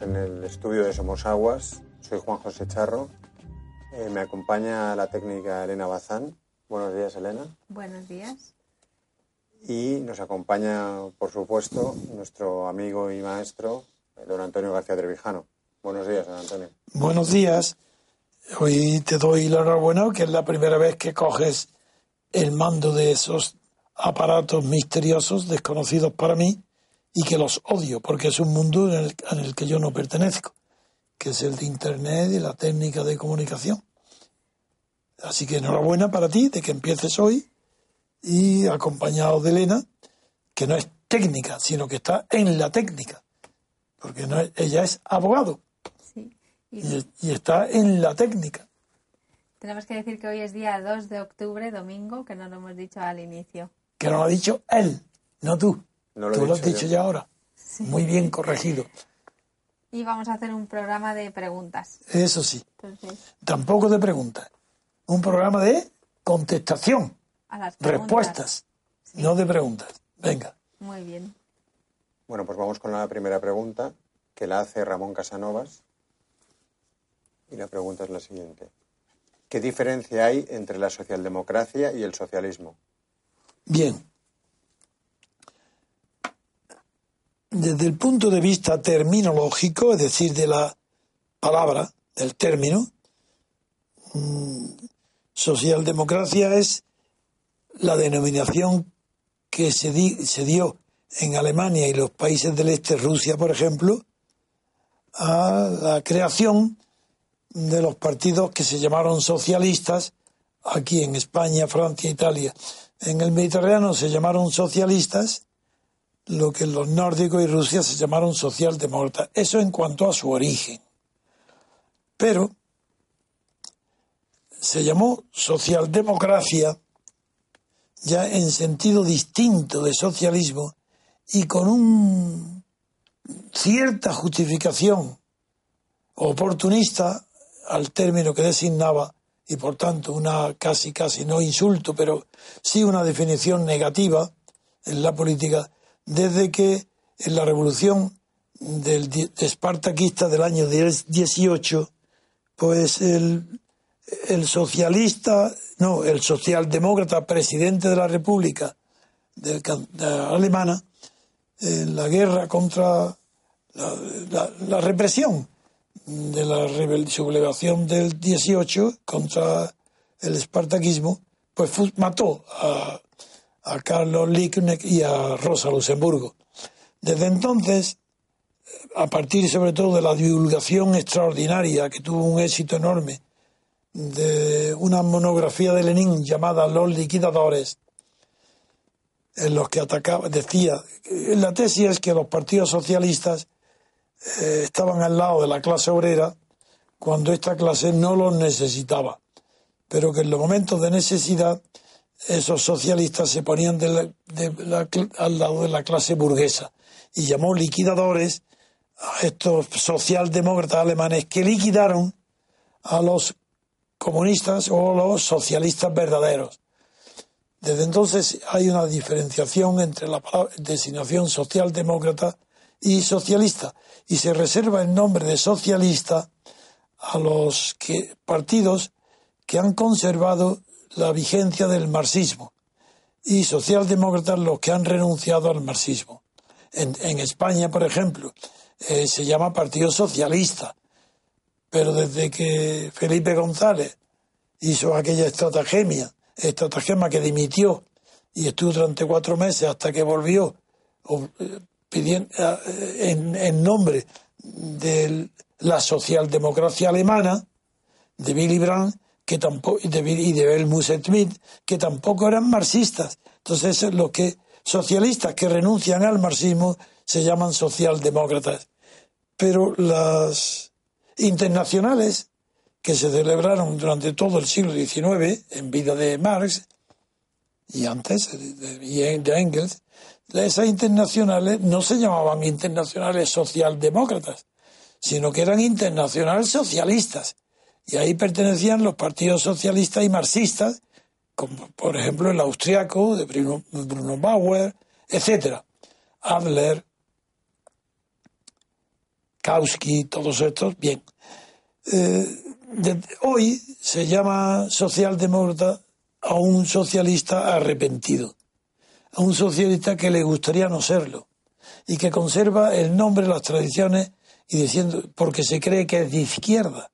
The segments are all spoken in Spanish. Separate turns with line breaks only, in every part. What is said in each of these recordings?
Estamos en el estudio de Somos Aguas. Soy Juan José Charro. Eh, me acompaña la técnica Elena Bazán. Buenos días, Elena.
Buenos días.
Y nos acompaña, por supuesto, nuestro amigo y maestro, eh, don Antonio García Trevijano. Buenos días, don Antonio.
Buenos días. Hoy te doy la enhorabuena, que es la primera vez que coges el mando de esos aparatos misteriosos, desconocidos para mí, y que los odio, porque es un mundo en el, en el que yo no pertenezco, que es el de Internet y la técnica de comunicación. Así que enhorabuena para ti de que empieces hoy y acompañado de Elena, que no es técnica, sino que está en la técnica, porque no es- ella es abogado
Sí. Y
y, y está en la técnica.
tenemos que decir que hoy es día 2 de octubre, domingo, que no lo hemos dicho al inicio.
que nos lo ha dicho él, no tú.
No lo he
tú lo has
dicho yo.
ya ahora. Muy bien corregido.
Y vamos a hacer un programa de preguntas.
Eso sí.
Entonces,
Tampoco de preguntas. Un programa de contestación,
a las preguntas.
respuestas, no de preguntas. Venga.
Muy bien.
Bueno, pues vamos con la primera pregunta, que la hace Ramón Casanovas. Y la pregunta es la siguiente. ¿Qué diferencia hay entre la socialdemocracia y el socialismo?
Bien. Desde el punto de vista terminológico, es decir, de la palabra, del término, mm, socialdemocracia es la denominación que se, se dio en Alemania y los países del este, Rusia, por ejemplo, a la creación de los partidos que se llamaron socialistas aquí en España, Francia, Italia. En el Mediterráneo se llamaron socialistas, lo que los nórdicos y Rusia se llamaron socialdemócratas. Eso en cuanto a su origen. Pero se llamó socialdemocracia ya en sentido distinto de socialismo y con un cierta justificación oportunista al término que designaba y por tanto una casi casi no insulto, pero sí una definición negativa en la política desde que en la revolución del di- espartaquista del año 18 pues el, el socialista, no, el socialdemócrata presidente de la República del de alemana en la guerra contra la, la- represión de la sublevación del 18 contra el espartaquismo, pues mató a, a Carlos Liebknecht y a Rosa Luxemburgo. Desde entonces, a partir sobre todo de la divulgación extraordinaria que tuvo un éxito enorme de una monografía de Lenin llamada Los liquidadores, en los que atacaba, decía, la tesis es que los partidos socialistas eh, estaban al lado de la clase obrera cuando esta clase no los necesitaba, pero que en los momentos de necesidad esos socialistas se ponían de la- de la al lado de la clase burguesa y llamó liquidadores a estos socialdemócratas alemanes que liquidaron a los comunistas o los socialistas verdaderos. Desde entonces hay una diferenciación entre la designación socialdemócrata y socialista. Y se reserva el nombre de socialista a los que, partidos que han conservado la vigencia del marxismo y socialdemócratas los que han renunciado al marxismo. En, España, por ejemplo, eh, se llama Partido Socialista, pero desde que Felipe González hizo aquella estratagema, estratagema que dimitió y estuvo durante cuatro meses hasta que volvió eh, pidiendo, eh, en, nombre de la socialdemocracia alemana, de Willy Brandt, que tampoco, y de, y de Schmidt, que tampoco eran marxistas. Entonces, los que socialistas que renuncian al marxismo se llaman socialdemócratas. Pero las internacionales que se celebraron durante todo el siglo XIX en vida de Marx y antes de, de Engels, esas internacionales no se llamaban internacionales socialdemócratas, sino que eran internacionales socialistas. Y ahí pertenecían los partidos socialistas y marxistas, como por ejemplo el austriaco de Bruno, Bauer, etc. Adler, Kautsky, todos estos, bien. Eh, hoy se llama socialdemócrata a un socialista arrepentido, a un socialista que le gustaría no serlo y que conserva el nombre, las tradiciones y diciendo porque se cree que es de izquierda,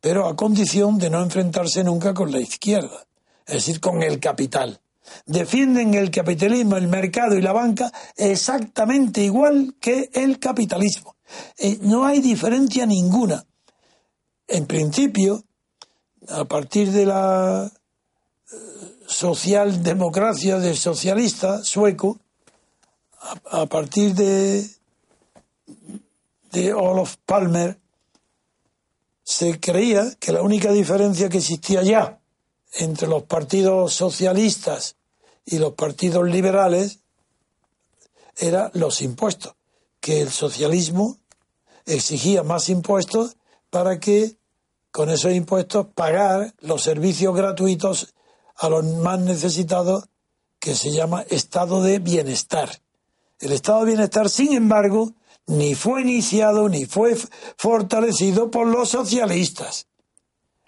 pero a condición de no enfrentarse nunca con la izquierda, es decir, con el capital. Defienden el capitalismo, el mercado y la banca exactamente igual que el capitalismo. Eh, no hay diferencia ninguna. En principio, a partir de la eh, socialdemocracia del socialista sueco, a, partir de, de Olof Palmer, se creía que la única diferencia que existía ya entre los partidos socialistas y los partidos liberales era los impuestos, que el socialismo exigía más impuestos para que con esos impuestos pagar los servicios gratuitos a los más necesitados que se llama estado de bienestar. El estado de bienestar, sin embargo, ni fue iniciado ni fue fortalecido por los socialistas.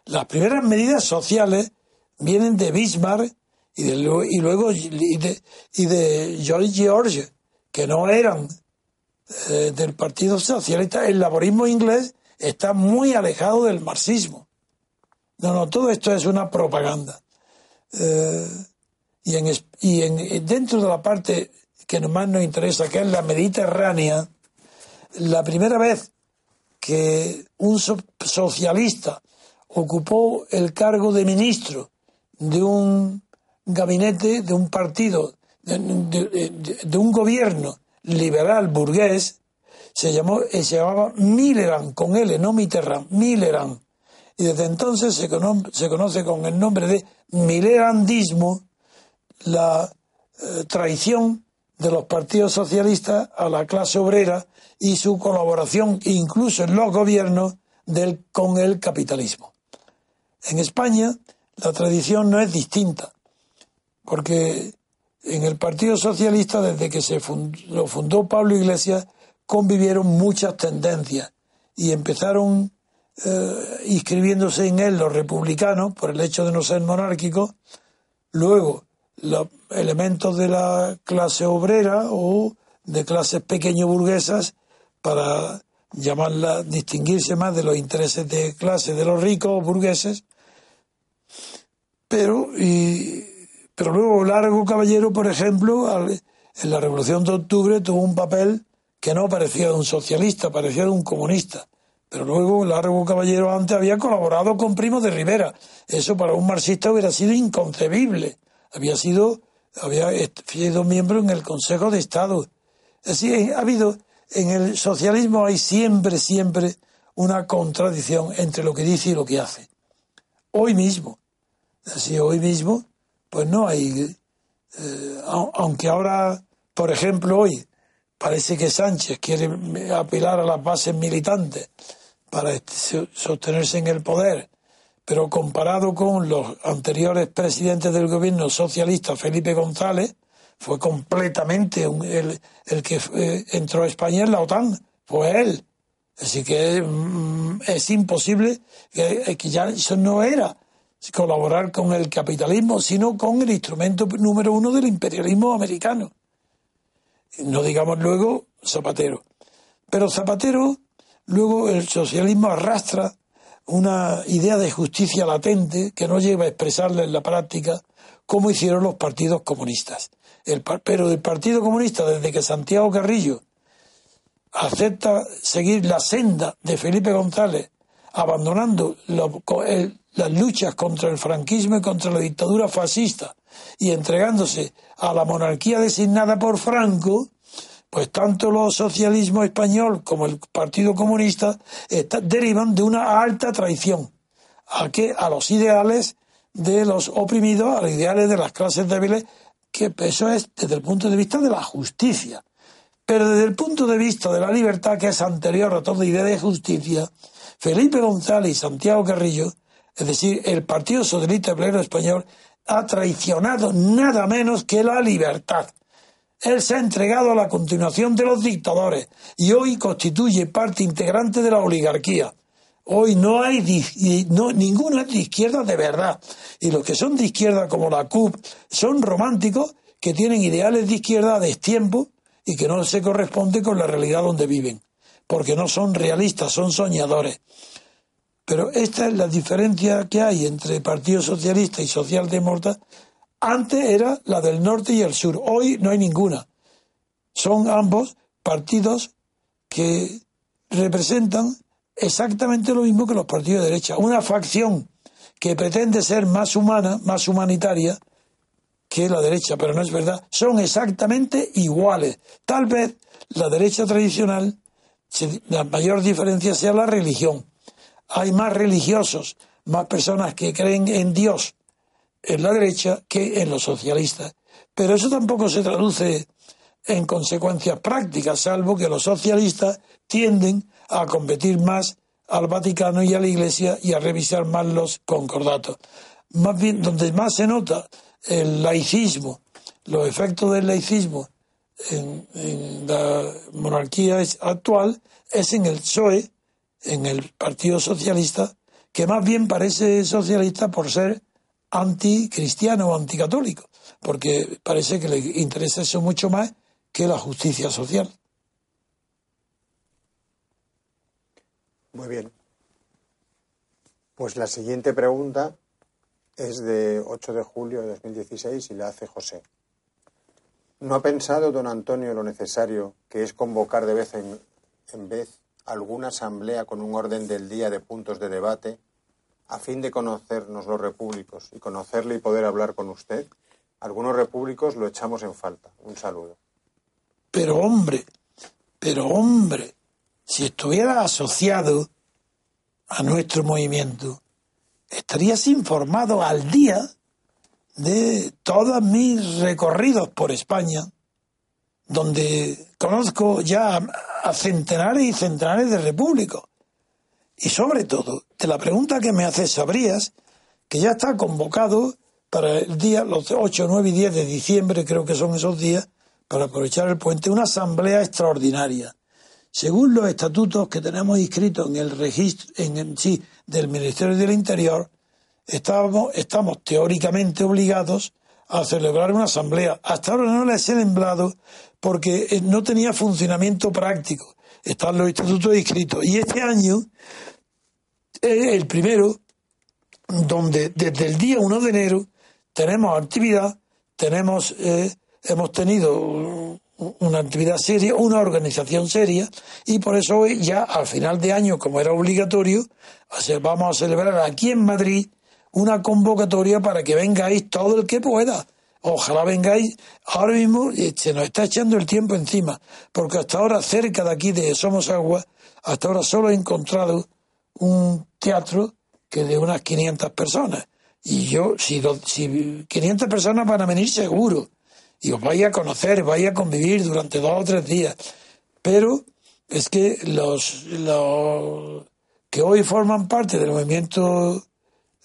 Las primeras medidas sociales vienen de Bismarck y, de, luego y de, de George, que no eran eh, del Partido Socialista. El laborismo inglés está muy alejado del marxismo. No, no, todo esto es una propaganda. Eh, y en, y en, dentro de la parte que más nos interesa, que es la Mediterránea, la primera vez que un socialista ocupó el cargo de ministro de un gabinete, de un partido, de, un gobierno liberal burgués, se, llamó, eh, se llamaba Millerand, con L, no Mitterrand, Millerand. Y desde entonces se, se conoce con el nombre de Millerandismo la eh, traición de los partidos socialistas a la clase obrera y su colaboración incluso en los gobiernos del, con el capitalismo. En España la tradición no es distinta, porque en el Partido Socialista, desde que se lo fundó Pablo Iglesias, convivieron muchas tendencias y empezaron eh, inscribiéndose en él los republicanos por el hecho de no ser monárquicos, luego los elementos de la clase obrera o de clases pequeño burguesas para llamarla, distinguirse más de los intereses de clase de los ricos burgueses, pero, y, pero luego Largo Caballero, por ejemplo, en la Revolución de Octubre tuvo un papel que no parecía de un socialista, parecía de un comunista. Pero luego Largo Caballero antes había colaborado con Primo de Rivera. Eso para un marxista hubiera sido inconcebible. Había sido, había sido miembro en el Consejo de Estado. Así ha habido, en el socialismo hay siempre, siempre una contradicción entre lo que dice y lo que hace. Hoy mismo, así hoy mismo, pues no hay, eh, aunque ahora, por ejemplo, hoy parece que Sánchez quiere apelar a las bases militantes para sostenerse en el poder, pero comparado con los anteriores presidentes del gobierno socialista, Felipe González, fue completamente el, el, que eh, entró a España en la OTAN, fue él. Así que mm, es imposible que, que, ya eso no era colaborar con el capitalismo, sino con el instrumento número uno del imperialismo americano. No digamos luego Zapatero. Pero Zapatero, luego el socialismo arrastra una idea de justicia latente que no lleva a expresarla en la práctica como hicieron los partidos comunistas. El, pero el Partido Comunista, desde que Santiago Carrillo acepta seguir la senda de Felipe González, abandonando las luchas contra el franquismo y contra la dictadura fascista y entregándose a la monarquía designada por Franco, pues tanto los socialismo español como el Partido Comunista derivan de una alta traición a, que, a los ideales de los oprimidos, a los ideales de las clases débiles, que eso es desde el punto de vista de la justicia. Pero desde el punto de vista de la libertad, que es anterior a toda idea de justicia, Felipe González y Santiago Carrillo, es decir, el Partido Socialista Obrero Español, ha traicionado nada menos que la libertad. Él se ha entregado a la continuación de los dictadores y hoy constituye parte integrante de la oligarquía. Hoy no hay no, ninguno es de izquierda de verdad. Y los que son de izquierda, como la CUP, son románticos que tienen ideales de izquierda a destiempo y que no se corresponde con la realidad donde viven, porque no son realistas, son soñadores. Pero esta es la diferencia que hay entre Partido Socialista y Socialdemócrata. Antes era la del norte y el sur, hoy no hay ninguna. Son ambos partidos que representan exactamente lo mismo que los partidos de derecha. Una facción que pretende ser más humana, más humanitaria, que la derecha, pero no es verdad. Son exactamente iguales. Tal vez la derecha tradicional, la mayor diferencia sea la religión. Hay más religiosos, más personas que creen en Dios en la derecha que en los socialistas. Pero eso tampoco se traduce en consecuencias prácticas, salvo que los socialistas tienden a competir más al Vaticano y a la Iglesia y a revisar más los concordatos. Más bien, donde más se nota el laicismo, los efectos del laicismo en, la monarquía actual es en el PSOE, en el Partido Socialista, que más bien parece socialista por ser anticristiano o anticatólico, porque parece que le interesa eso mucho más que la justicia social.
Muy bien. Pues la siguiente pregunta es de 8 de julio de 2016 y la hace José. ¿No ha pensado don Antonio lo necesario que es convocar de vez en, vez alguna asamblea con un orden del día de puntos de debate a fin de conocernos los repúblicos y conocerle y poder hablar con usted? Algunos repúblicos lo echamos en falta. Un saludo.
Pero hombre, pero hombre, si estuviera asociado a nuestro movimiento, estarías informado al día de todos mis recorridos por España, donde conozco ya a centenares y centenares de repúblicos. Y sobre todo, de la pregunta que me haces, sabrías que ya está convocado para el día, los 8, 9 y 10 de diciembre, creo que son esos días, para aprovechar el puente, una asamblea extraordinaria. Según los estatutos que tenemos inscritos en el registro, en sí, del Ministerio del Interior, estamos, estamos teóricamente obligados a celebrar una asamblea. Hasta ahora no la he celebrado porque eh, no tenía funcionamiento práctico. Están los institutos inscritos. Y este año es el primero donde desde el día 1 de enero tenemos actividad, tenemos, eh, hemos tenido una actividad seria, una organización seria, y por eso hoy ya al final de año, como era obligatorio, vamos a celebrar aquí en Madrid una convocatoria para que vengáis todo el que pueda. Ojalá vengáis. Ahora mismo se nos está echando el tiempo encima, porque hasta ahora cerca de aquí de Somos Agua, hasta ahora solo he encontrado un teatro que de unas 500 personas. Y yo, si, si 500 personas van a venir seguro, y os vais a conocer, vais a convivir durante dos o tres días. Pero es que los, los que hoy forman parte del movimiento,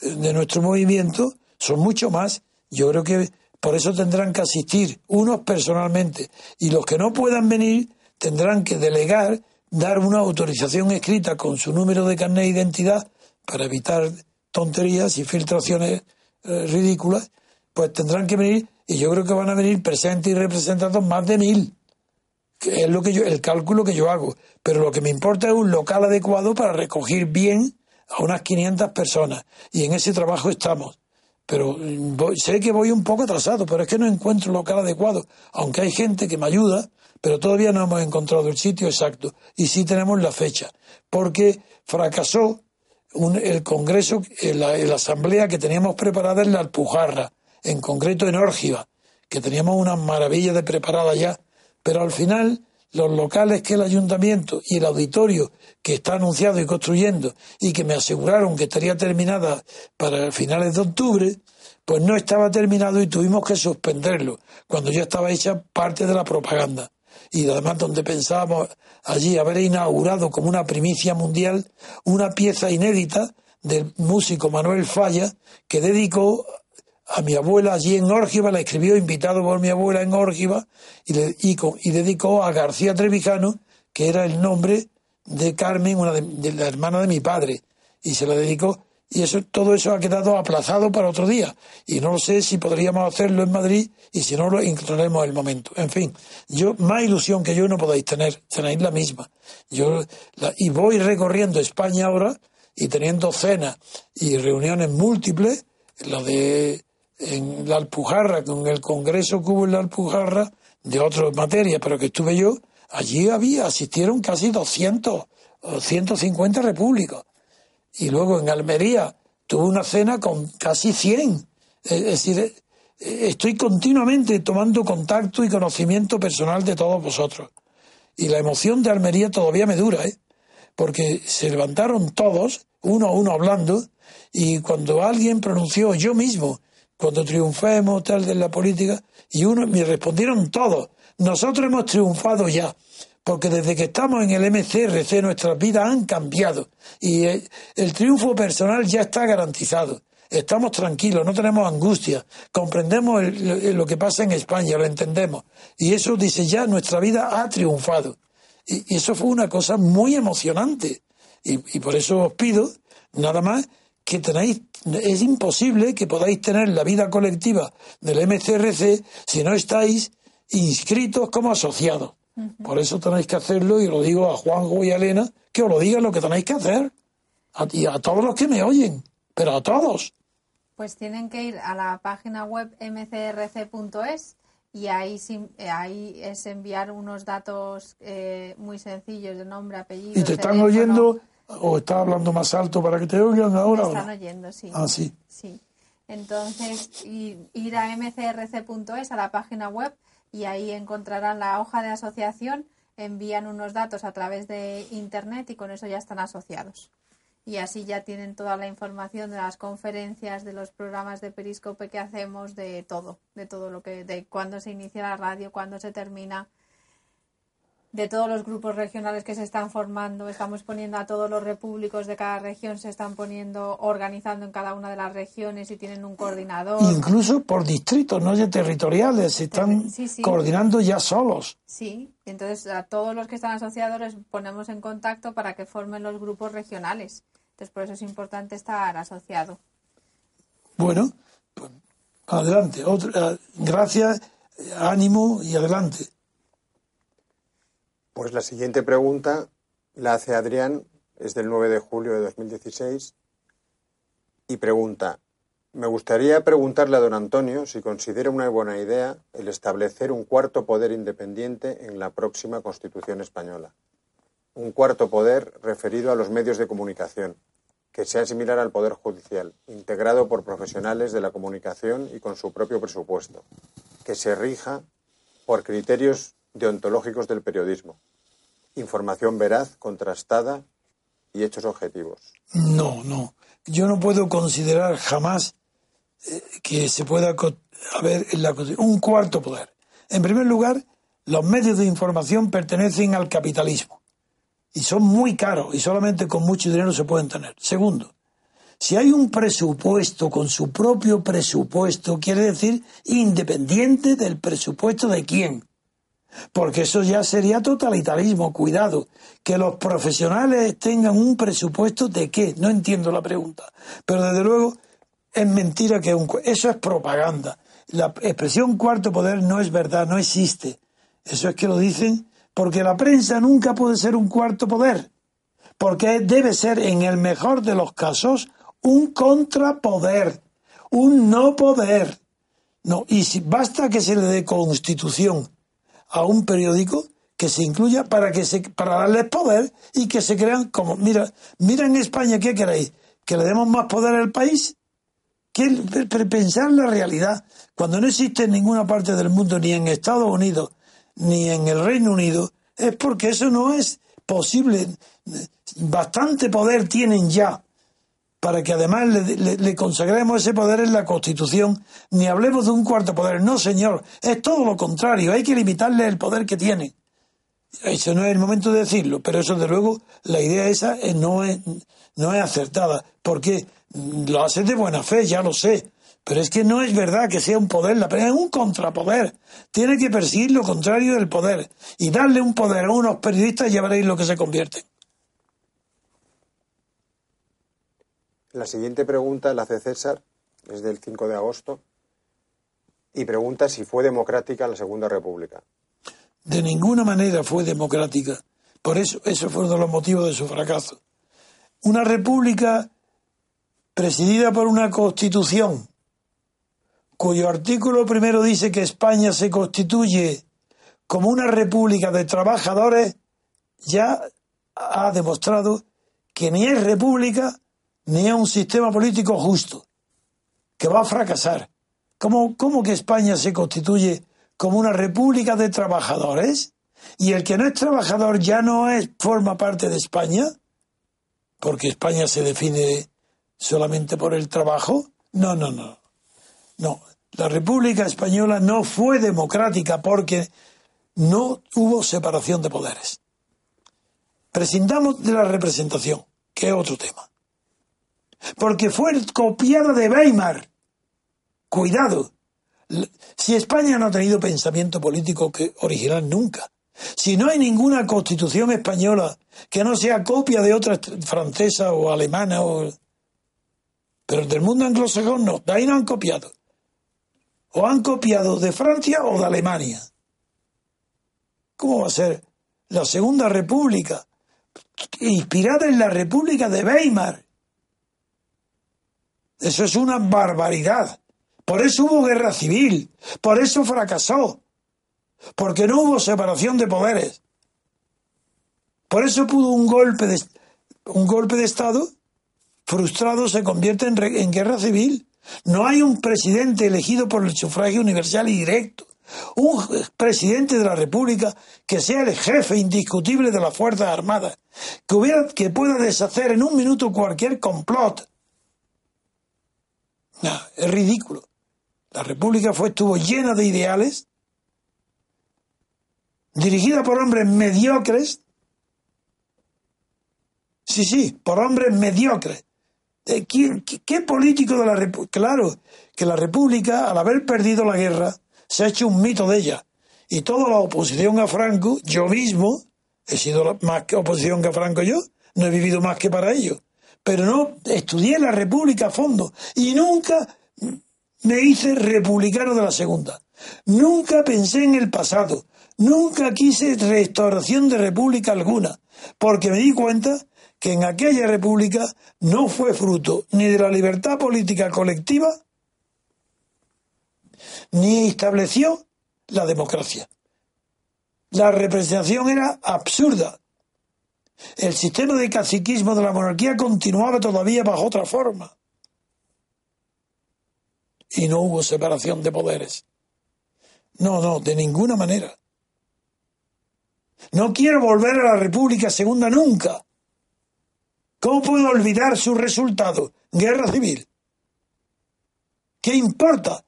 de nuestro movimiento, son mucho más. Yo creo que Por eso tendrán que asistir unos personalmente y los que no puedan venir tendrán que delegar, dar una autorización escrita con su número de carnet de identidad para evitar tonterías y filtraciones eh, ridículas, pues tendrán que venir y yo creo que van a venir presentes y representados más de mil. Que es lo que yo, el cálculo que yo hago. Pero lo que me importa es un local adecuado para recoger bien a unas 500 personas. Y en ese trabajo estamos. Pero mm, sé que voy un poco atrasado, pero es que no encuentro local adecuado. Aunque hay gente que me ayuda, pero todavía no hemos encontrado el sitio exacto. Y sí tenemos la fecha. Porque fracasó el Congreso, la, la asamblea que teníamos preparada en la Alpujarra en concreto en Órgiva, que teníamos una maravilla de preparada ya, pero al final los locales que el ayuntamiento y el auditorio que está anunciado y construyendo y que me aseguraron que estaría terminada para finales de octubre, pues no estaba terminado y tuvimos que suspenderlo cuando ya estaba hecha parte de la propaganda. Y además donde pensábamos allí haber inaugurado como una primicia mundial una pieza inédita del músico Manuel Falla que dedicó a mi abuela allí en Órgiva, la escribió invitado por mi abuela en Órgiva y, le, y, dedicó a García Trevijano, que era el nombre de Carmen, una de, la hermana de mi padre, y se la dedicó. Y eso, todo eso ha quedado aplazado para otro día. Y no sé si podríamos hacerlo en Madrid y si no lo encontraremos el momento. En fin, yo, más ilusión que yo no podéis tener, tenéis la misma. Yo, y voy recorriendo España ahora y teniendo cenas y reuniones múltiples, la de en la Alpujarra, con el congreso que hubo en la Alpujarra, de otras materias, pero que estuve yo, allí había, asistieron casi 200 o 150 repúblicos. Y luego en Almería tuve una cena con casi 100. Es decir, eh, estoy continuamente tomando contacto y conocimiento personal de todos vosotros. Y la emoción de Almería todavía me dura, ¿eh? porque se levantaron todos, uno a uno hablando, y cuando alguien pronunció yo mismo cuando triunfemos, tal, de la política, y uno me respondieron todos, nosotros hemos triunfado ya, porque desde que estamos en el MCRC nuestras vidas han cambiado y el, triunfo personal ya está garantizado. Estamos tranquilos, no tenemos angustia, comprendemos lo que pasa en España, lo entendemos. Y eso dice ya, nuestra vida ha triunfado. Y, eso fue una cosa muy emocionante. y por eso os pido, nada más, que tenéis, es imposible que podáis tener la vida colectiva del MCRC si no estáis inscritos como asociados. Por eso tenéis que hacerlo, y lo digo a Juanjo y a Elena, que os lo digan lo que tenéis que hacer. A, y a todos los que me oyen, pero a todos.
Pues tienen que ir a la página web mcrc.es y ahí, ahí es enviar unos datos eh, muy sencillos de nombre, apellido.
Y te están oyendo ¿O está hablando más alto para que te oigan ahora?
Me están oyendo, sí.
Ah, sí.
Sí. Entonces, ir a mcrc.es, a la página web, y ahí encontrarán la hoja de asociación, envían unos datos a través de Internet y con eso ya están asociados. Y así ya tienen toda la información de las conferencias, de los programas de Periscope que hacemos, de todo, de todo lo que, de cuándo se inicia la radio, cuándo se termina, de todos los grupos regionales que se están formando, estamos poniendo a todos los repúblicos de cada región, se están poniendo, organizando en cada una de las regiones y tienen un coordinador.
Incluso por distritos, no ya territoriales, se están coordinando ya solos.
Sí, entonces a todos los que están asociados les ponemos en contacto para que formen los grupos regionales. Entonces por eso es importante estar asociado.
Bueno, pues, adelante. Otra, gracias, ánimo y adelante.
Pues la siguiente pregunta la hace Adrián, es del 9 de julio de 2016, y pregunta, me gustaría preguntarle a don Antonio si considera una buena idea el establecer un cuarto poder independiente en la próxima Constitución española. Un cuarto poder referido a los medios de comunicación, que sea similar al Poder Judicial, integrado por profesionales de la comunicación y con su propio presupuesto, que se rija por criterios deontológicos del periodismo. Información veraz, contrastada y hechos objetivos.
No, no. Yo no puedo considerar jamás eh, que se pueda haber en la un cuarto poder. En primer lugar, los medios de información pertenecen al capitalismo y son muy caros y solamente con mucho dinero se pueden tener. Segundo, Si hay un presupuesto con su propio presupuesto, quiere decir independiente del presupuesto de quién. Porque eso ya sería totalitarismo, cuidado. Que los profesionales tengan un presupuesto de qué, no entiendo la pregunta. Pero desde luego es mentira que un, eso es propaganda. La expresión cuarto poder no es verdad, no existe. Eso es que lo dicen porque la prensa nunca puede ser un cuarto poder. Porque debe ser, en el mejor de los casos, un contrapoder, un no poder. No, y si basta que se le dé constitución a un periódico que se incluya para que se para darles poder y que se crean como mira mira en España qué queréis que le demos más poder al país que pensar la realidad cuando no existe en ninguna parte del mundo ni en Estados Unidos ni en el Reino Unido es porque eso no es posible. Bastante poder tienen ya para que además le, consagremos ese poder en la Constitución, ni hablemos de un cuarto poder. No, señor, es todo lo contrario, hay que limitarle el poder que tiene. Eso no es el momento de decirlo, pero eso, de luego, la idea esa no es, no es acertada, porque lo hace de buena fe, ya lo sé, pero es que no es verdad que sea un poder, la es un contrapoder. Tiene que perseguir lo contrario del poder y darle un poder a unos periodistas y ya veréis lo que se convierte.
La siguiente pregunta la hace César, es del 5 de agosto, y pregunta si fue democrática la Segunda República.
De ninguna manera fue democrática. Por eso, esos fueron los motivos de su fracaso. Una república presidida por una constitución cuyo artículo primero dice que España se constituye como una república de trabajadores, ya ha demostrado que ni es república ni a un sistema político justo, que va a fracasar. ¿Cómo, ¿Cómo que España se constituye como una república de trabajadores? ¿Y el que no es trabajador ya no es, forma parte de España? Porque España se define solamente por el trabajo. No, no, no. No, la República Española no fue democrática porque no hubo separación de poderes. Prescindamos de la representación, que es otro tema porque fue copiada de Weimar. Cuidado. Si España no ha tenido pensamiento político que original nunca, si no hay ninguna constitución española que no sea copia de otra francesa o alemana o pero del mundo anglosajón no, de ahí no han copiado. O han copiado de Francia o de Alemania. ¿Cómo va a ser la Segunda República? Inspirada en la República de Weimar. Eso es una barbaridad. Por eso hubo guerra civil. Por eso fracasó. Porque no hubo separación de poderes. Por eso pudo un golpe de, un golpe de Estado frustrado se convierte en, guerra civil. No hay un presidente elegido por el sufragio universal y directo. Un presidente de la República que sea el jefe indiscutible de las Fuerzas Armadas, que pueda deshacer en un minuto cualquier complot, no, es ridículo. La República fue, estuvo llena de ideales, dirigida por hombres mediocres. Sí, sí, por hombres mediocres. ¿Qué, qué político de la República? Claro, que la República, al haber perdido la guerra, se ha hecho un mito de ella. Y toda la oposición a Franco, yo mismo, he sido más que oposición que a Franco yo, no he vivido más que para ello pero no estudié la República a fondo y nunca me hice republicano de la segunda. Nunca pensé en el pasado, nunca quise restauración de república alguna, porque me di cuenta que en aquella república no fue fruto ni de la libertad política colectiva, ni estableció la democracia. La representación era absurda, el sistema de caciquismo de la monarquía continuaba todavía bajo otra forma. Y no hubo separación de poderes. No, no, de ninguna manera. No quiero volver a la República Segunda nunca. ¿Cómo puedo olvidar su resultado? Guerra civil. ¿Qué importa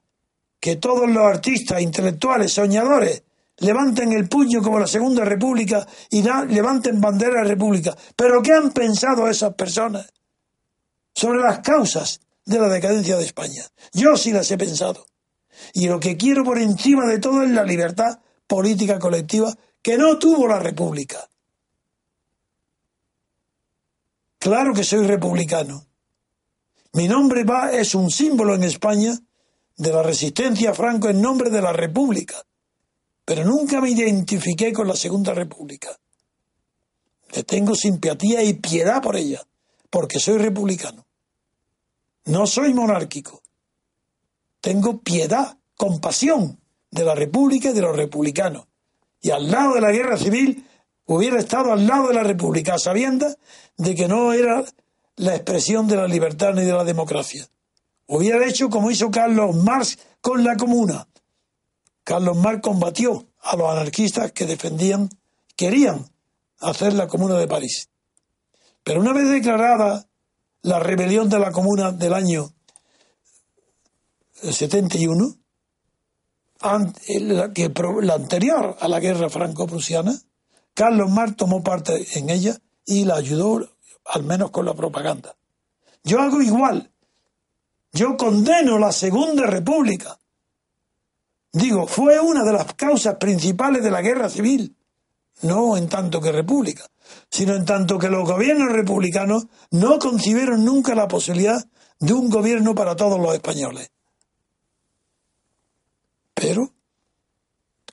que todos los artistas, intelectuales, soñadores levanten el puño como la Segunda República y levanten bandera de República. ¿Pero qué han pensado esas personas? sobre las causas de la decadencia de España. Yo sí las he pensado. Y lo que quiero por encima de todo es la libertad política colectiva que no tuvo la República. Claro que soy republicano. Mi nombre va, es un símbolo en España de la resistencia Franco en nombre de la República. Pero nunca me identifiqué con la Segunda República. Le tengo simpatía y piedad por ella, porque soy republicano. No soy monárquico. Tengo piedad, compasión de la República y de los republicanos. Y al lado de la guerra civil hubiera estado al lado de la República, sabiendo de que no era la expresión de la libertad ni de la democracia. Hubiera hecho como hizo Carlos Marx con la comuna. Carlos Marx combatió a los anarquistas que defendían, querían hacer la comuna de París. Pero una vez declarada la rebelión de la comuna del año 71, la anterior a la guerra franco-prusiana, Carlos Marx tomó parte en ella y la ayudó al menos con la propaganda. Yo hago igual. Yo condeno la Segunda República. Digo, fue una de las causas principales de la guerra civil, no en tanto que república, sino en tanto que los gobiernos republicanos no concibieron nunca la posibilidad de un gobierno para todos los españoles. Pero,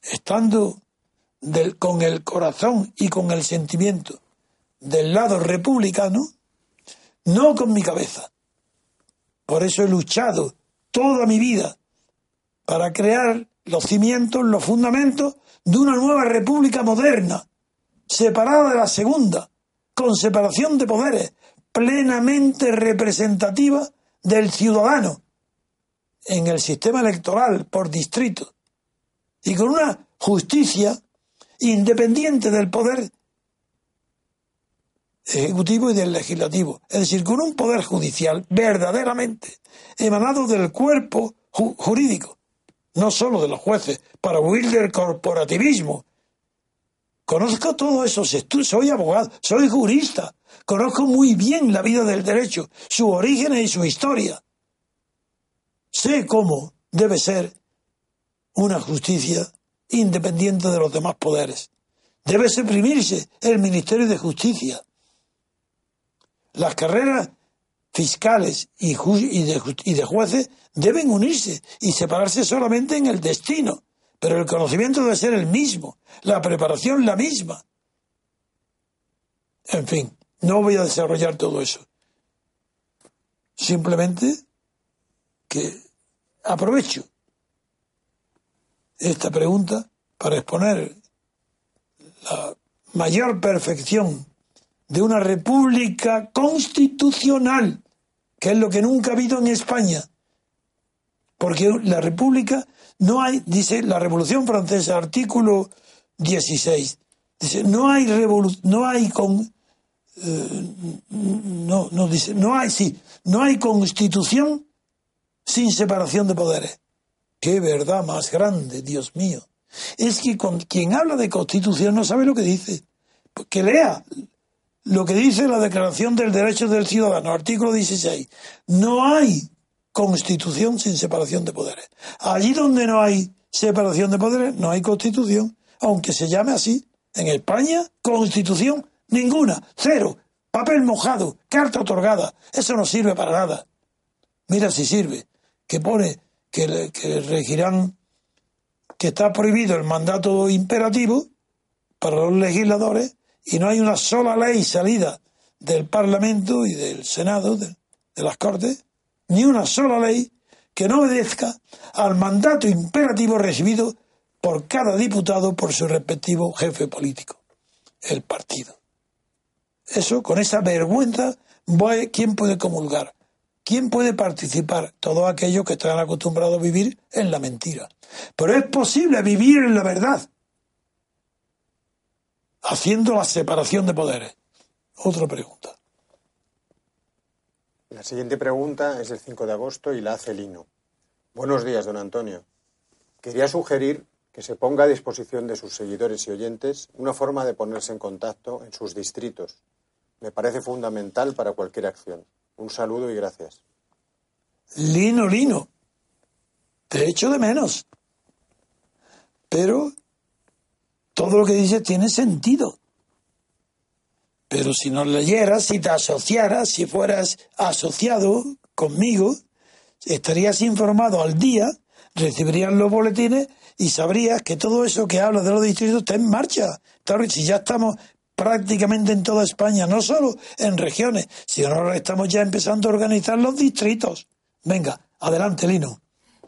estando con el corazón y con el sentimiento del lado republicano, no con mi cabeza. Por eso he luchado toda mi vida para crear los cimientos, los fundamentos de una nueva república moderna, separada de la segunda, con separación de poderes, plenamente representativa del ciudadano en el sistema electoral por distrito y con una justicia independiente del poder ejecutivo y del legislativo, es decir, con un poder judicial verdaderamente emanado del cuerpo jurídico, no solo de los jueces, para huir del corporativismo. Conozco todo eso, soy abogado, soy jurista, conozco muy bien la vida del derecho, su origen y su historia. Sé cómo debe ser una justicia independiente de los demás poderes. Debe suprimirse el Ministerio de Justicia. Las carreras fiscales y, de, jueces deben unirse y separarse solamente en el destino, pero el conocimiento debe ser el mismo, la preparación la misma. En fin, no voy a desarrollar todo eso. Simplemente que aprovecho esta pregunta para exponer la mayor perfección de una república constitucional, que es lo que nunca ha habido en España. Porque la república no hay, dice la Revolución Francesa, artículo 16, dice, no hay no hay con, eh, no, no dice, no hay, sí, no hay constitución sin separación de poderes. Qué verdad más grande, Dios mío. Es que con, quien habla de constitución no sabe lo que dice. Que lea lo que dice la Declaración del Derecho del Ciudadano, artículo 16. No hay constitución sin separación de poderes. Allí donde no hay separación de poderes, no hay constitución, aunque se llame así. En España, constitución ninguna, cero, papel mojado, carta otorgada. Eso no sirve para nada. Mira si sirve, que pone que, que regirán, que está prohibido el mandato imperativo para los legisladores y no hay una sola ley salida del Parlamento y del Senado, de, las Cortes, ni una sola ley que no obedezca al mandato imperativo recibido por cada diputado por su respectivo jefe político, el partido. Eso, con esa vergüenza, ¿quién puede comulgar? ¿Quién puede participar? Todos aquellos que están acostumbrados a vivir en la mentira. Pero es posible vivir en la verdad haciendo la separación de poderes. Otra pregunta.
La siguiente pregunta es del 5 de agosto y la hace Lino. Buenos días, don Antonio. Quería sugerir que se ponga a disposición de sus seguidores y oyentes una forma de ponerse en contacto en sus distritos. Me parece fundamental para cualquier acción. Un saludo y gracias.
Lino, Lino. Te echo de menos. Pero todo lo que dices tiene sentido. Pero si no leyeras, si te asociaras, si fueras asociado conmigo, estarías informado al día, recibirías los boletines y sabrías que todo eso que habla de los distritos está en marcha. Si ya estamos prácticamente en toda España, no solo en regiones, sino ahora estamos ya empezando a organizar los distritos. Venga, adelante, Lino.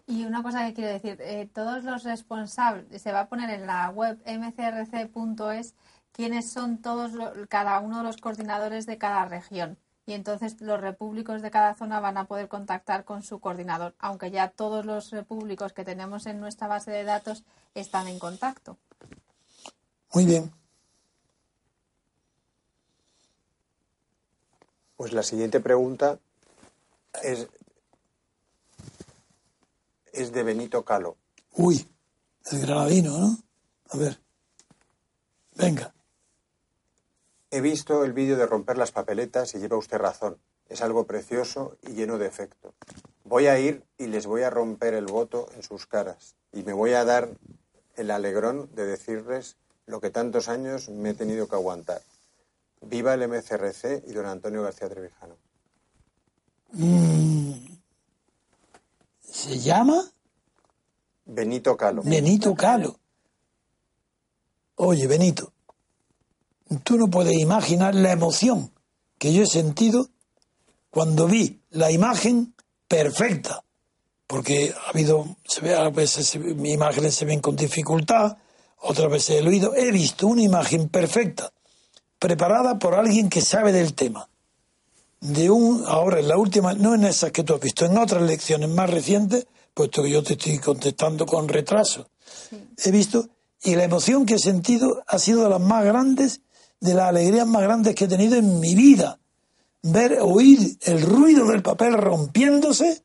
Y una cosa que quiero decir, eh, todos los responsables, se va a poner en la web mcrc.es quiénes son todos, cada uno de los coordinadores de cada región. Y entonces los repúblicos de cada zona van a poder contactar con su coordinador, aunque ya todos los repúblicos que tenemos en nuestra base de datos están en contacto.
Muy bien.
Pues la siguiente pregunta es, es de Benito Calo.
Uy, el granadino, ¿no? A ver. Venga.
He visto el vídeo de romper las papeletas y lleva usted razón. Es algo precioso y lleno de efecto. Voy a ir y les voy a romper el voto en sus caras. Y me voy a dar el alegrón de decirles lo que tantos años me he tenido que aguantar. Viva el MCRC y don Antonio García Trevijano.
Mm. ¿Se llama?
Benito Calo.
Benito Calo. Oye, Benito, tú no puedes imaginar la emoción que yo he sentido cuando vi la imagen perfecta. Porque ha habido, se ve, a veces mis imágenes se ven con dificultad, otras veces el oído. He visto una imagen perfecta preparada por alguien que sabe del tema. De un, ahora en la última, no en esas que tú has visto, en otras lecciones más recientes, puesto que yo te estoy contestando con retraso, he visto, y la emoción que he sentido ha sido de las más grandes, de las alegrías más grandes que he tenido en mi vida. Ver, oír el ruido del papel rompiéndose,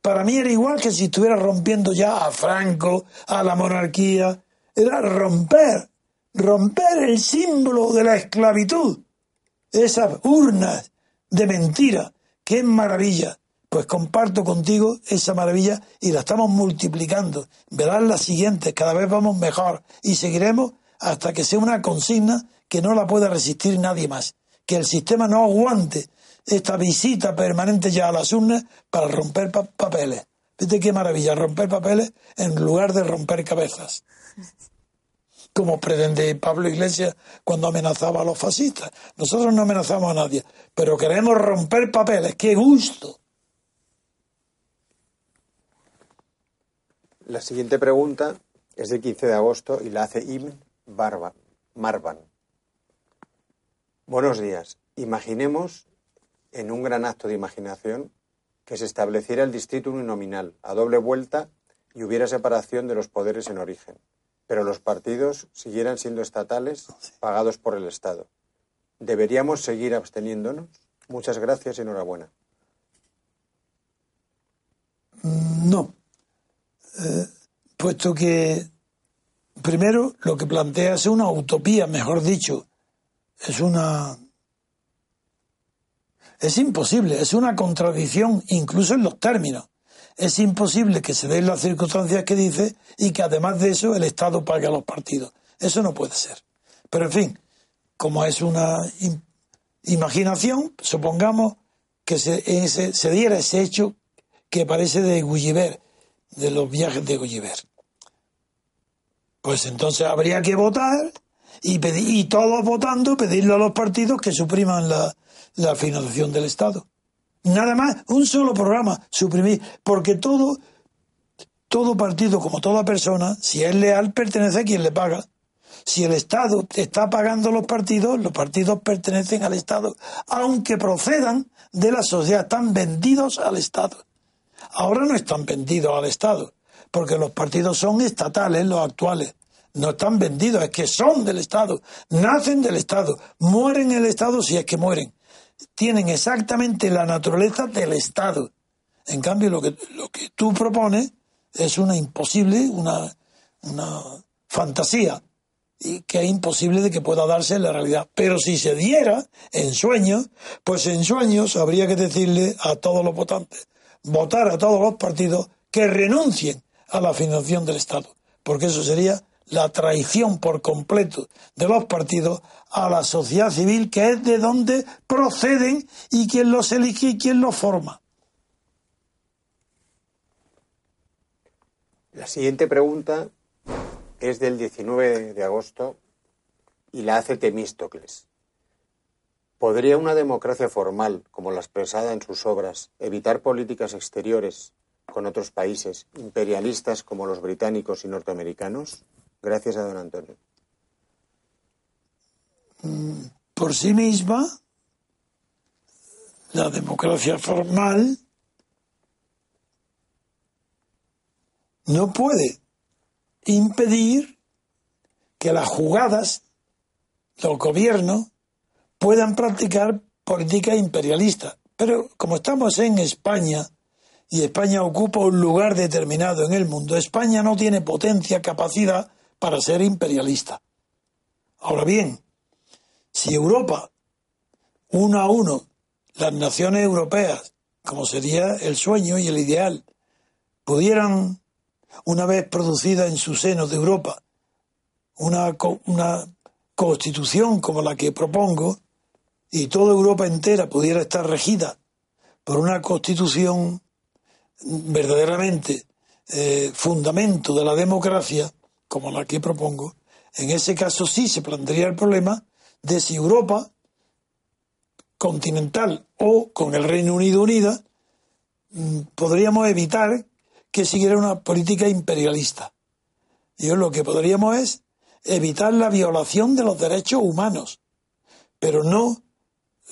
para mí era igual que si estuviera rompiendo ya a Franco, a la monarquía, era romper romper el símbolo de la esclavitud, esas urnas de mentira. ¡Qué maravilla! Pues comparto contigo esa maravilla y la estamos multiplicando. Verás las siguientes, cada vez vamos mejor y seguiremos hasta que sea una consigna que no la pueda resistir nadie más. Que el sistema no aguante esta visita permanente ya a las urnas para romper papeles. Fíjate qué maravilla, romper papeles en lugar de romper cabezas como pretende Pablo Iglesias cuando amenazaba a los fascistas. Nosotros no amenazamos a nadie, pero queremos romper papeles. ¡Qué gusto!
La siguiente pregunta es del 15 de agosto y la hace Im Barba, Marvan. Buenos días. Imaginemos, en un gran acto de imaginación, que se estableciera el distrito uninominal a doble vuelta y hubiera separación de los poderes en origen pero los partidos siguieran siendo estatales pagados por el Estado. ¿Deberíamos seguir absteniéndonos? Muchas gracias y enhorabuena.
No. Eh, puesto que, primero, lo que plantea es una utopía, mejor dicho. Es una. Es imposible, es una contradicción, incluso en los términos es imposible que se den las circunstancias que dice y que además de eso el Estado pague a los partidos. Eso no puede ser. Pero en fin, como es una imaginación, supongamos que se, se diera ese hecho que parece de Gulliver, de los viajes de Gulliver. Pues entonces habría que votar y, pedir, y todos votando pedirle a los partidos que supriman la financiación del Estado. Nada más, un solo programa, suprimir, porque todo, todo partido, como toda persona, si es leal, pertenece a quien le paga. Si el Estado está pagando los partidos, los partidos pertenecen al Estado, aunque procedan de la sociedad, están vendidos al Estado. Ahora no están vendidos al Estado, porque los partidos son estatales, los actuales. No están vendidos, es que son del Estado, nacen del Estado, mueren en el Estado si es que mueren tienen exactamente la naturaleza del Estado. En cambio, lo que, lo que tú propones es una imposible, una, una fantasía. y que es imposible de que pueda darse en la realidad. Pero si se diera en sueños, pues en sueños habría que decirle a todos los votantes, votar a todos los partidos que renuncien a la financiación del Estado, porque eso sería la traición por completo de los partidos a la sociedad civil, que es de donde proceden y quien los elige y quien los forma.
La siguiente pregunta es del 19 de agosto y la hace Temístocles. ¿Podría una democracia formal, como la expresada en sus obras, evitar políticas exteriores con otros países imperialistas como los británicos y norteamericanos? Gracias a don Antonio.
Mm, por sí misma, la democracia formal no puede impedir que las jugadas, los gobiernos, puedan practicar política imperialista. Pero como estamos en España, y España ocupa un lugar determinado en el mundo, España no tiene potencia, capacidad para ser imperialista. Ahora bien, si Europa, uno a uno, las naciones europeas, como sería el sueño y el ideal, pudieran, una vez producida en su seno de Europa, una, constitución como la que propongo, y toda Europa entera pudiera estar regida por una constitución verdaderamente eh, fundamento de la democracia, como la que propongo, en ese caso sí se plantearía el problema de si Europa continental o con el Reino Unido unida mm, podríamos evitar que siguiera una política imperialista. Y lo que podríamos es evitar la violación de los derechos humanos, pero no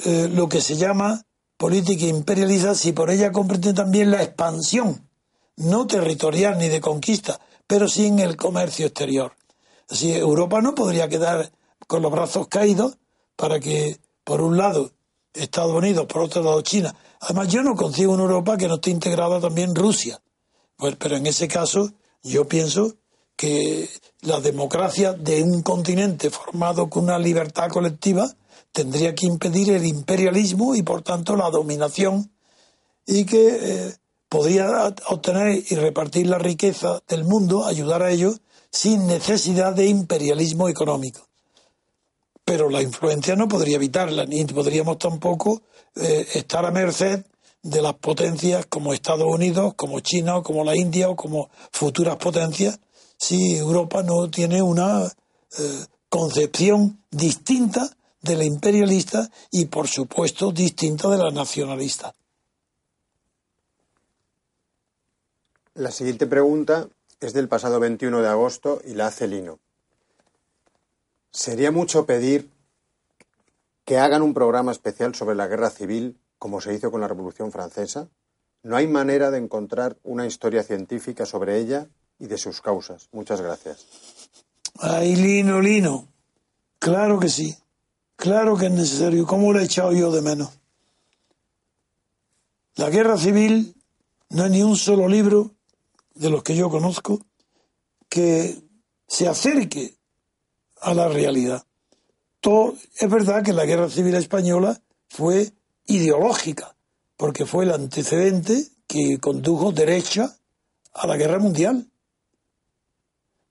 eh, lo que se llama política imperialista si por ella comprende también la expansión, no territorial ni de conquista, pero sí en el comercio exterior. Así, Europa no podría quedar con los brazos caídos para que, por un lado, Estados Unidos, por otro lado, China. Además, yo no consigo una Europa que no esté integrada también Rusia. Pues, pero en ese caso, yo pienso que la democracia de un continente formado con una libertad colectiva tendría que impedir el imperialismo y, por tanto, la dominación y que eh, podía obtener y repartir la riqueza del mundo, ayudar a ellos, sin necesidad de imperialismo económico. Pero la influencia no podría evitarla, ni podríamos tampoco eh, estar a merced de las potencias como Estados Unidos, como China o como la India o como futuras potencias, si Europa no tiene una eh, concepción distinta de la imperialista y, por supuesto, distinta de la nacionalista.
La siguiente pregunta es del pasado 21 de agosto y la hace Lino. ¿Sería mucho pedir que hagan un programa especial sobre la guerra civil como se hizo con la Revolución Francesa? ¿No hay manera de encontrar una historia científica sobre ella y de sus causas? Muchas gracias.
Ay, Lino, Lino. Claro que sí. Claro que es necesario. ¿Cómo lo he echado yo de menos? La guerra civil no hay ni un solo libro de los que yo conozco, que se acerque a la realidad. Todo, es verdad que la guerra civil española fue ideológica, porque fue el antecedente que condujo derecha a la guerra mundial.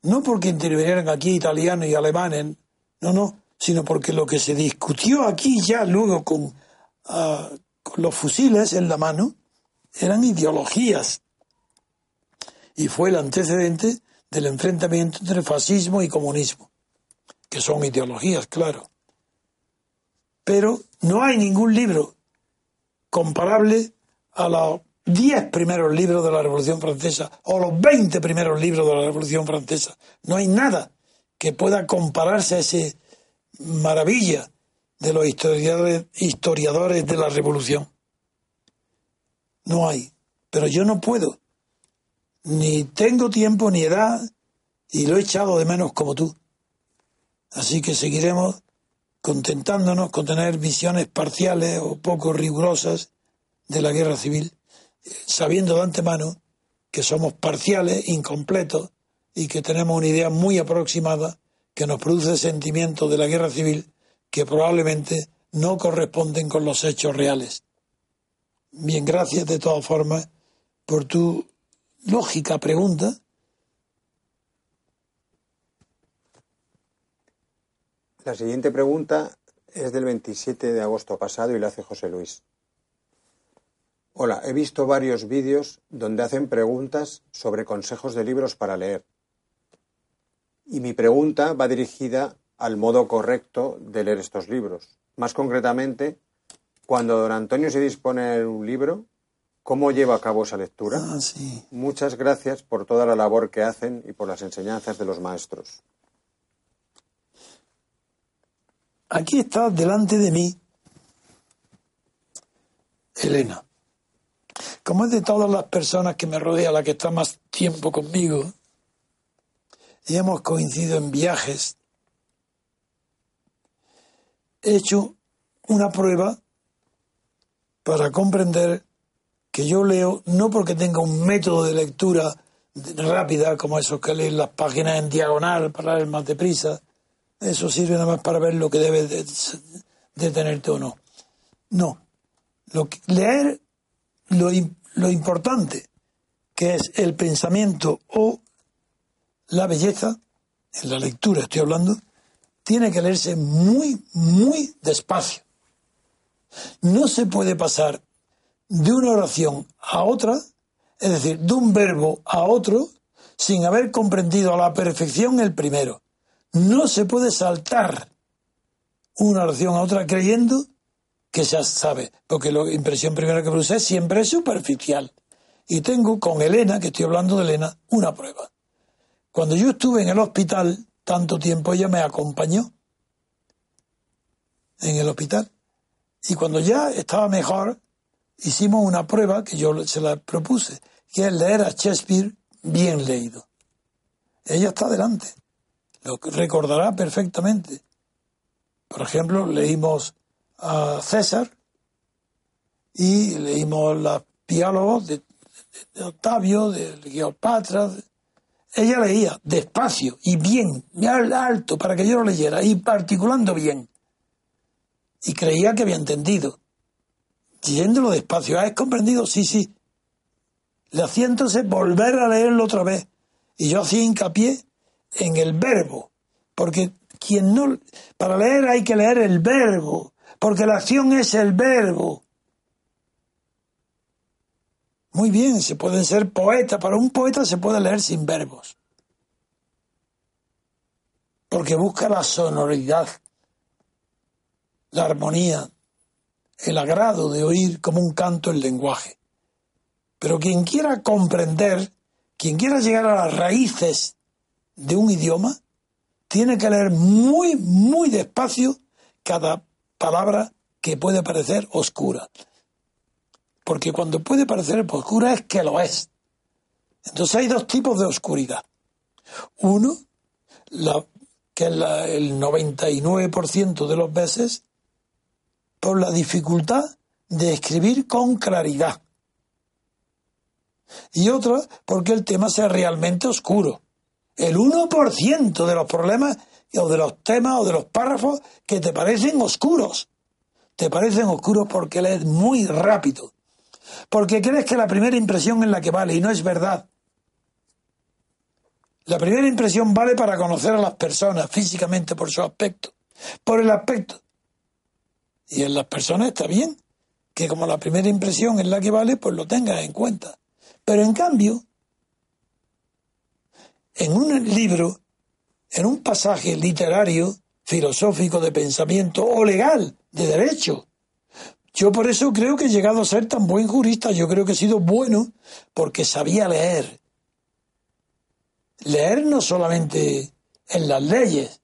No porque intervinieran aquí italianos y alemanes, no, no, sino porque lo que se discutió aquí ya luego con, ah, con los fusiles en la mano eran ideologías y fue el antecedente del enfrentamiento entre fascismo y comunismo, que son ideologías, claro. Pero no hay ningún libro comparable a los diez primeros libros de la Revolución Francesa o los veinte primeros libros de la Revolución Francesa. No hay nada que pueda compararse a ese maravilla de los historiadores, historiadores de la Revolución. No hay. Pero yo no puedo ni tengo tiempo ni edad y lo he echado de menos como tú. Así que seguiremos contentándonos con tener visiones parciales o poco rigurosas de la guerra civil, sabiendo de antemano que somos parciales, incompletos y que tenemos una idea muy aproximada que nos produce sentimientos de la guerra civil que probablemente no corresponden con los hechos reales. Bien, gracias de todas formas por tu lógica pregunta.
La siguiente pregunta es del 27 de agosto pasado y la hace José Luis. Hola, he visto varios vídeos donde hacen preguntas sobre consejos de libros para leer. Y mi pregunta va dirigida al modo correcto de leer estos libros. Más concretamente, cuando don Antonio se dispone de un libro, ¿cómo lleva a cabo esa lectura?
Ah, sí.
Muchas gracias por toda la labor que hacen y por las enseñanzas de los maestros.
Aquí está delante de mí Elena. Como es de todas las personas que me rodean la que está más tiempo conmigo, y hemos coincidido en viajes, he hecho una prueba para comprender que yo leo no porque tenga un método de lectura rápida como esos que leen las páginas en diagonal para leer más deprisa, eso sirve nada más para ver lo que debe de, detenerte o no. No, leer lo, lo importante que es el pensamiento o la belleza, en la lectura estoy hablando, tiene que leerse muy, muy despacio. No se puede pasar de una oración a otra, es decir, de un verbo a otro, sin haber comprendido a la perfección el primero. No se puede saltar una oración a otra creyendo que ya sabe, porque la impresión primera que produce siempre es superficial. Y tengo con Elena, que estoy hablando de Elena, una prueba. Cuando yo estuve en el hospital, tanto tiempo ella me acompañó en el hospital. Y cuando ya estaba mejor, hicimos una prueba que yo se la propuse, que es leer a Shakespeare bien leído. Ella está delante, lo recordará perfectamente. Por ejemplo, leímos a César y leímos los diálogos de, Octavio, de Cleopatra, ella leía despacio y bien, alto, para que yo lo leyera, y articulando bien. Y creía que había entendido. Yéndolo despacio, ¿has comprendido? Sí, sí. Le hacía entonces volver a leerlo otra vez. Y yo hacía hincapié en el verbo. Porque quien no. Para leer hay que leer el verbo. Porque la acción es el verbo. Muy bien, se pueden ser poetas. Para un poeta se puede leer sin verbos. Porque busca la sonoridad, la armonía, el agrado de oír como un canto el lenguaje. Pero quien quiera comprender, quien quiera llegar a las raíces de un idioma, tiene que leer muy, muy despacio cada palabra que puede parecer oscura. Porque cuando puede parecer oscura es que lo es. Entonces hay dos tipos de oscuridad. Uno, la, que es el 99% de los veces, por la dificultad de escribir con claridad. Y otra, porque el tema sea realmente oscuro. El 1% de los problemas o de los temas o de los párrafos que te parecen oscuros. Te parecen oscuros porque lees muy rápido porque crees que la primera impresión es la que vale y no es verdad. La primera impresión vale para conocer a las personas físicamente por su aspecto, por el aspecto. Y en las personas está bien que como la primera impresión es la que vale, pues lo tengas en cuenta. Pero en cambio, en un libro, en un pasaje literario, filosófico, de pensamiento o legal, de derecho, yo por eso creo que he llegado a ser tan buen jurista. Yo creo que he sido bueno porque sabía leer. Leer no solamente en las leyes.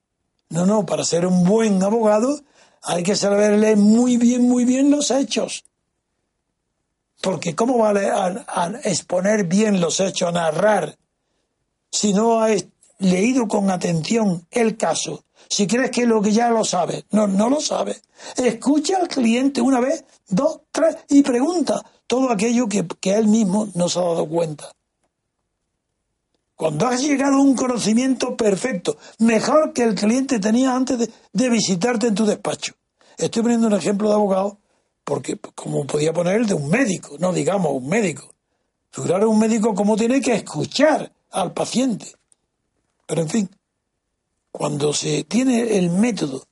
No, no, para ser un buen abogado hay que saber leer muy bien, muy bien los hechos. Porque ¿cómo va a, exponer bien los hechos, narrar, si no ha leído con atención el caso si crees que lo que ya lo sabe, no, no lo sabe. Escucha al cliente una vez, dos, tres y pregunta todo aquello que, que él mismo no se ha dado cuenta. Cuando has llegado a un conocimiento perfecto, mejor que el cliente tenía antes de, de visitarte en tu despacho. Estoy poniendo un ejemplo de abogado porque como podía poner el de un médico, no digamos un médico. Figurar un médico como tiene que escuchar al paciente. Pero en fin, cuando se tiene el método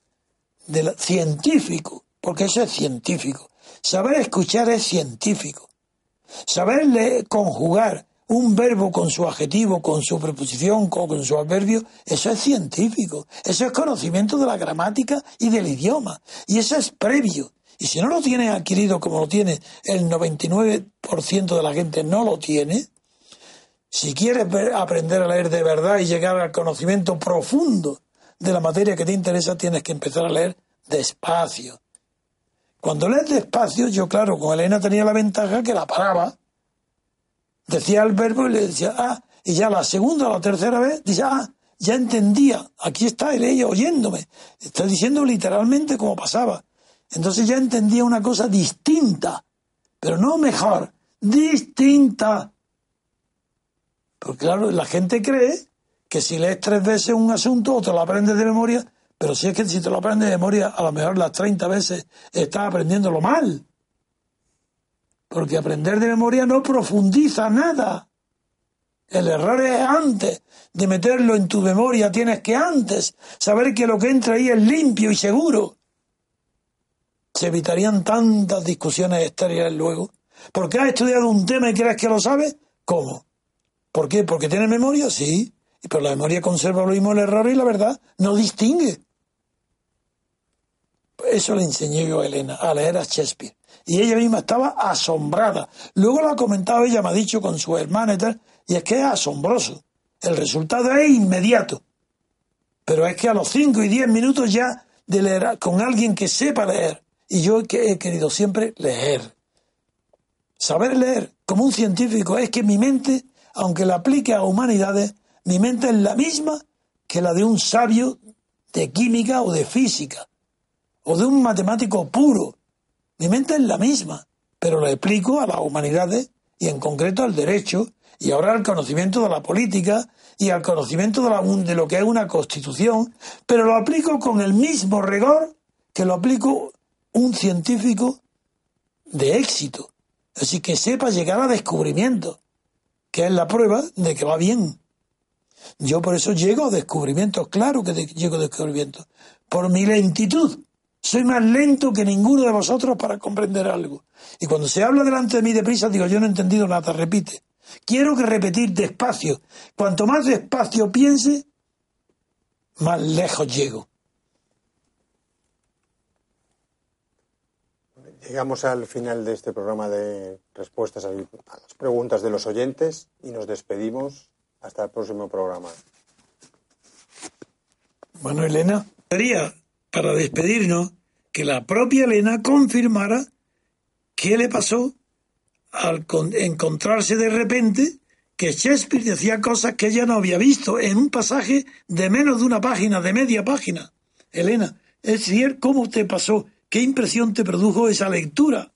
del científico, porque eso es científico, saber escuchar es científico, saberle conjugar un verbo con su adjetivo, con su preposición, con, su adverbio, eso es científico, eso es conocimiento de la gramática y del idioma, y eso es previo. Y si no lo tiene adquirido como lo tiene el 99% de la gente, no lo tiene, si quieres aprender a leer de verdad y llegar al conocimiento profundo de la materia que te interesa, tienes que empezar a leer despacio. Cuando lees despacio, yo claro, con Elena tenía la ventaja que la paraba, decía el verbo y le decía, ah, y ya la segunda o la tercera vez, dice, ah, ya entendía, aquí está el ella oyéndome, está diciendo literalmente como pasaba. Entonces ya entendía una cosa distinta, pero no mejor, distinta. Porque claro, la gente cree que si lees tres veces un asunto o te lo aprendes de memoria, pero si es que si te lo aprendes de memoria, a lo mejor las 30 veces estás aprendiéndolo mal. Porque aprender de memoria no profundiza nada. El error es antes de meterlo en tu memoria, tienes que antes saber que lo que entra ahí es limpio y seguro. Se evitarían tantas discusiones estériles luego. Porque has estudiado un tema y crees que lo sabes, ¿cómo? ¿Por qué? ¿Porque tiene memoria? Sí. Pero la memoria conserva lo mismo el error y la verdad. No distingue. Eso le enseñé yo a Elena, a leer a Shakespeare. Y ella misma estaba asombrada. Luego lo ha comentado ella, me ha dicho con su hermana y tal, y es que es asombroso. El resultado es inmediato. Pero es que a los cinco y diez minutos ya de leer con alguien que sepa leer. Y yo he querido siempre leer. Saber leer como un científico es que mi mente aunque la aplique a humanidades, mi mente es la misma que la de un sabio de química o de física, o de un matemático puro. Mi mente es la misma, pero lo aplico a las humanidades y en concreto al derecho y ahora al conocimiento de la política y al conocimiento de, la, de lo que es una constitución, pero lo aplico con el mismo rigor que lo aplico un científico de éxito. Así que sepa llegar a descubrimiento que es la prueba de que va bien. Yo por eso llego a descubrimientos, claro que llego a descubrimientos, por mi lentitud. Soy más lento que ninguno de vosotros para comprender algo. Y cuando se habla delante de mí deprisa, digo, yo no he entendido nada, repite. Quiero que repetir despacio. Cuanto más despacio piense, más lejos llego.
Llegamos al final de este programa de respuestas a las preguntas de los oyentes y nos despedimos hasta el próximo programa.
Bueno, Elena, para despedirnos que la propia Elena confirmara qué le pasó al encontrarse de repente que Shakespeare decía cosas que ella no había visto en un pasaje de menos de una página, de media página. Elena, es decir, ¿cómo te pasó ¿Qué impresión te produjo esa lectura?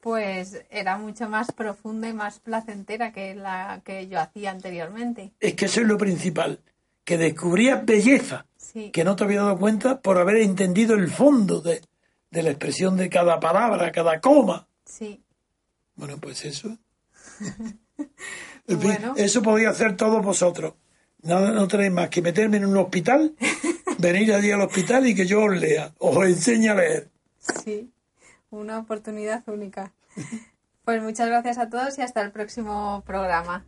Pues era mucho más profunda y más placentera que la que yo hacía anteriormente.
Es que eso es lo principal, que descubrías belleza, que no te había dado cuenta por haber entendido el fondo de, la expresión de cada palabra, cada coma.
Sí.
Bueno, pues eso. eso podía hacer todos vosotros. No, no tenéis más que meterme en un hospital venir allí al hospital y que yo os lea, os enseñe a leer.
Sí, una oportunidad única. Pues muchas gracias a todos y hasta el próximo programa.